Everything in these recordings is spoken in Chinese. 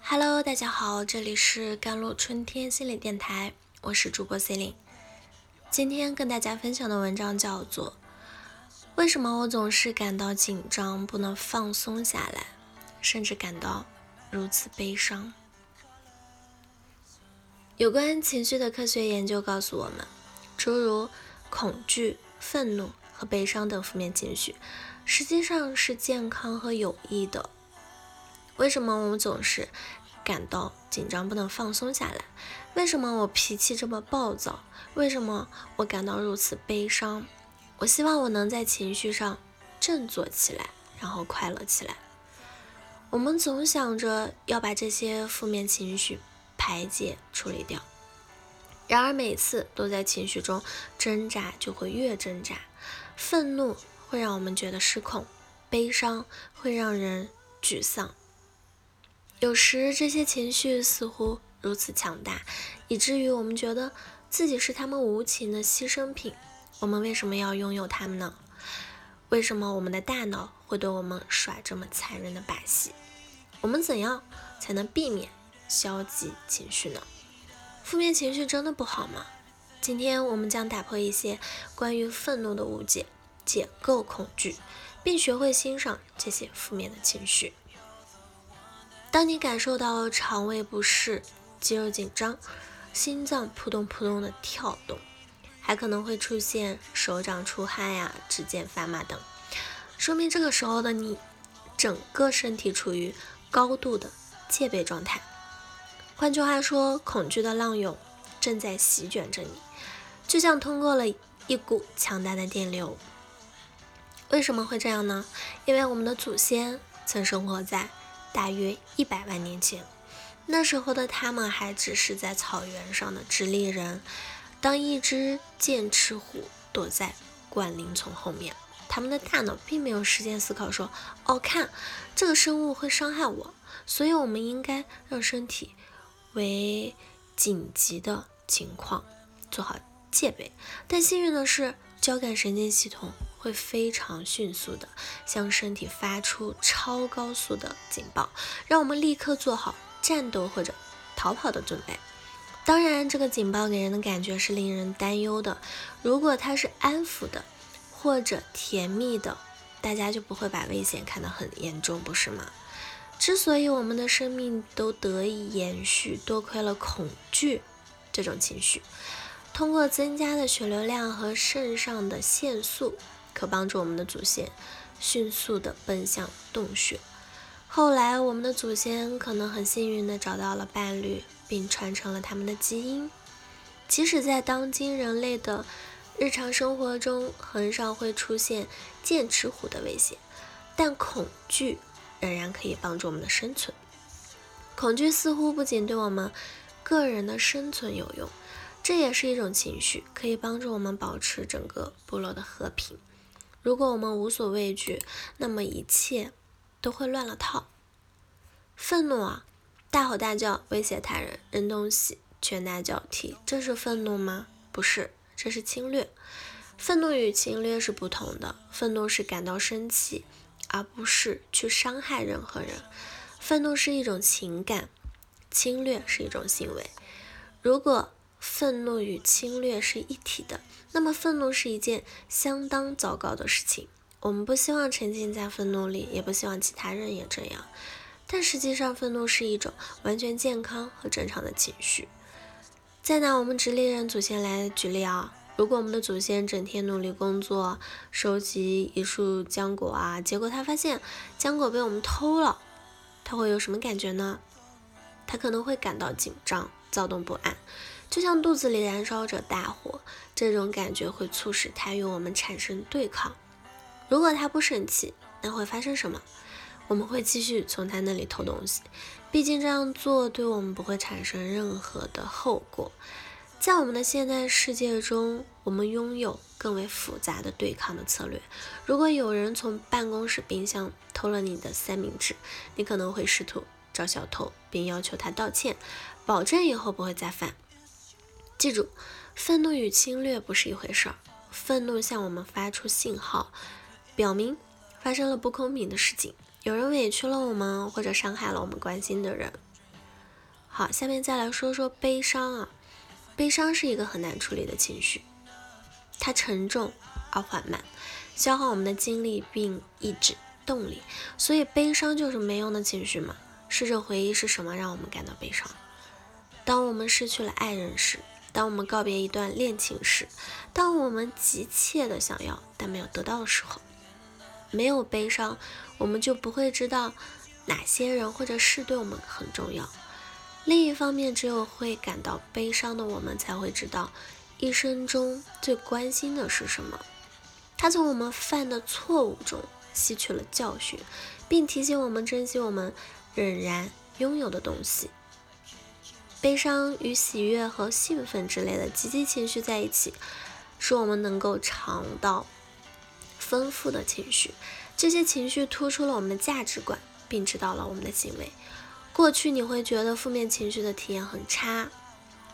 Hello，大家好，这里是甘露春天心理电台，我是主播 Celine。今天跟大家分享的文章叫做《为什么我总是感到紧张，不能放松下来，甚至感到如此悲伤》。有关情绪的科学研究告诉我们，诸如恐惧、愤怒和悲伤等负面情绪，实际上是健康和有益的。为什么我们总是感到紧张，不能放松下来？为什么我脾气这么暴躁？为什么我感到如此悲伤？我希望我能在情绪上振作起来，然后快乐起来。我们总想着要把这些负面情绪。排解处理掉，然而每次都在情绪中挣扎，就会越挣扎。愤怒会让我们觉得失控，悲伤会让人沮丧。有时这些情绪似乎如此强大，以至于我们觉得自己是他们无情的牺牲品。我们为什么要拥有他们呢？为什么我们的大脑会对我们耍这么残忍的把戏？我们怎样才能避免？消极情绪呢？负面情绪真的不好吗？今天我们将打破一些关于愤怒的误解，解构恐惧，并学会欣赏这些负面的情绪。当你感受到肠胃不适、肌肉紧张、心脏扑通扑通的跳动，还可能会出现手掌出汗呀、指尖发麻等，说明这个时候的你整个身体处于高度的戒备状态。换句话说，恐惧的浪涌正在席卷着你，就像通过了一股强大的电流。为什么会这样呢？因为我们的祖先曾生活在大约一百万年前，那时候的他们还只是在草原上的直立人。当一只剑齿虎躲在灌林丛后面，他们的大脑并没有时间思考说：“哦，看这个生物会伤害我，所以我们应该让身体。”为紧急的情况做好戒备，但幸运的是，交感神经系统会非常迅速的向身体发出超高速的警报，让我们立刻做好战斗或者逃跑的准备。当然，这个警报给人的感觉是令人担忧的。如果它是安抚的或者甜蜜的，大家就不会把危险看得很严重，不是吗？之所以我们的生命都得以延续，多亏了恐惧这种情绪。通过增加的血流量和肾上的腺素，可帮助我们的祖先迅速地奔向洞穴。后来，我们的祖先可能很幸运地找到了伴侣，并传承了他们的基因。即使在当今人类的日常生活中，很少会出现剑齿虎的威胁，但恐惧。仍然可以帮助我们的生存。恐惧似乎不仅对我们个人的生存有用，这也是一种情绪，可以帮助我们保持整个部落的和平。如果我们无所畏惧，那么一切都会乱了套。愤怒啊，大吼大叫，威胁他人，扔东西，拳打脚踢，这是愤怒吗？不是，这是侵略。愤怒与侵略是不同的。愤怒是感到生气。而不是去伤害任何人。愤怒是一种情感，侵略是一种行为。如果愤怒与侵略是一体的，那么愤怒是一件相当糟糕的事情。我们不希望沉浸在愤怒里，也不希望其他人也这样。但实际上，愤怒是一种完全健康和正常的情绪。再拿我们直立人祖先来举例啊。如果我们的祖先整天努力工作，收集一束浆果啊，结果他发现浆果被我们偷了，他会有什么感觉呢？他可能会感到紧张、躁动不安，就像肚子里燃烧着大火，这种感觉会促使他与我们产生对抗。如果他不生气，那会发生什么？我们会继续从他那里偷东西，毕竟这样做对我们不会产生任何的后果。在我们的现代世界中，我们拥有更为复杂的对抗的策略。如果有人从办公室冰箱偷了你的三明治，你可能会试图找小偷，并要求他道歉，保证以后不会再犯。记住，愤怒与侵略不是一回事儿。愤怒向我们发出信号，表明发生了不公平的事情，有人委屈了我们，或者伤害了我们关心的人。好，下面再来说说悲伤啊。悲伤是一个很难处理的情绪，它沉重而缓慢，消耗我们的精力并抑制动力，所以悲伤就是没用的情绪嘛。试着回忆是什么让我们感到悲伤？当我们失去了爱人时，当我们告别一段恋情时，当我们急切的想要但没有得到的时候，没有悲伤，我们就不会知道哪些人或者事对我们很重要。另一方面，只有会感到悲伤的我们，才会知道一生中最关心的是什么。他从我们犯的错误中吸取了教训，并提醒我们珍惜我们仍然拥有的东西。悲伤与喜悦和兴奋之类的积极情绪在一起，使我们能够尝到丰富的情绪。这些情绪突出了我们的价值观，并指导了我们的行为。过去你会觉得负面情绪的体验很差，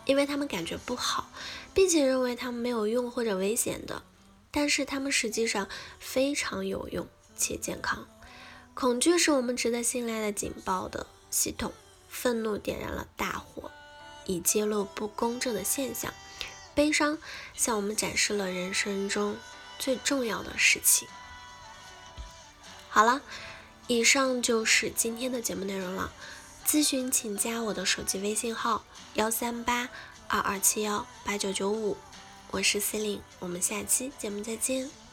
因为他们感觉不好，并且认为他们没有用或者危险的，但是他们实际上非常有用且健康。恐惧是我们值得信赖的警报的系统，愤怒点燃了大火，以揭露不公正的现象。悲伤向我们展示了人生中最重要的事情。好了，以上就是今天的节目内容了。咨询请加我的手机微信号幺三八二二七幺八九九五，我是司令，我们下期节目再见。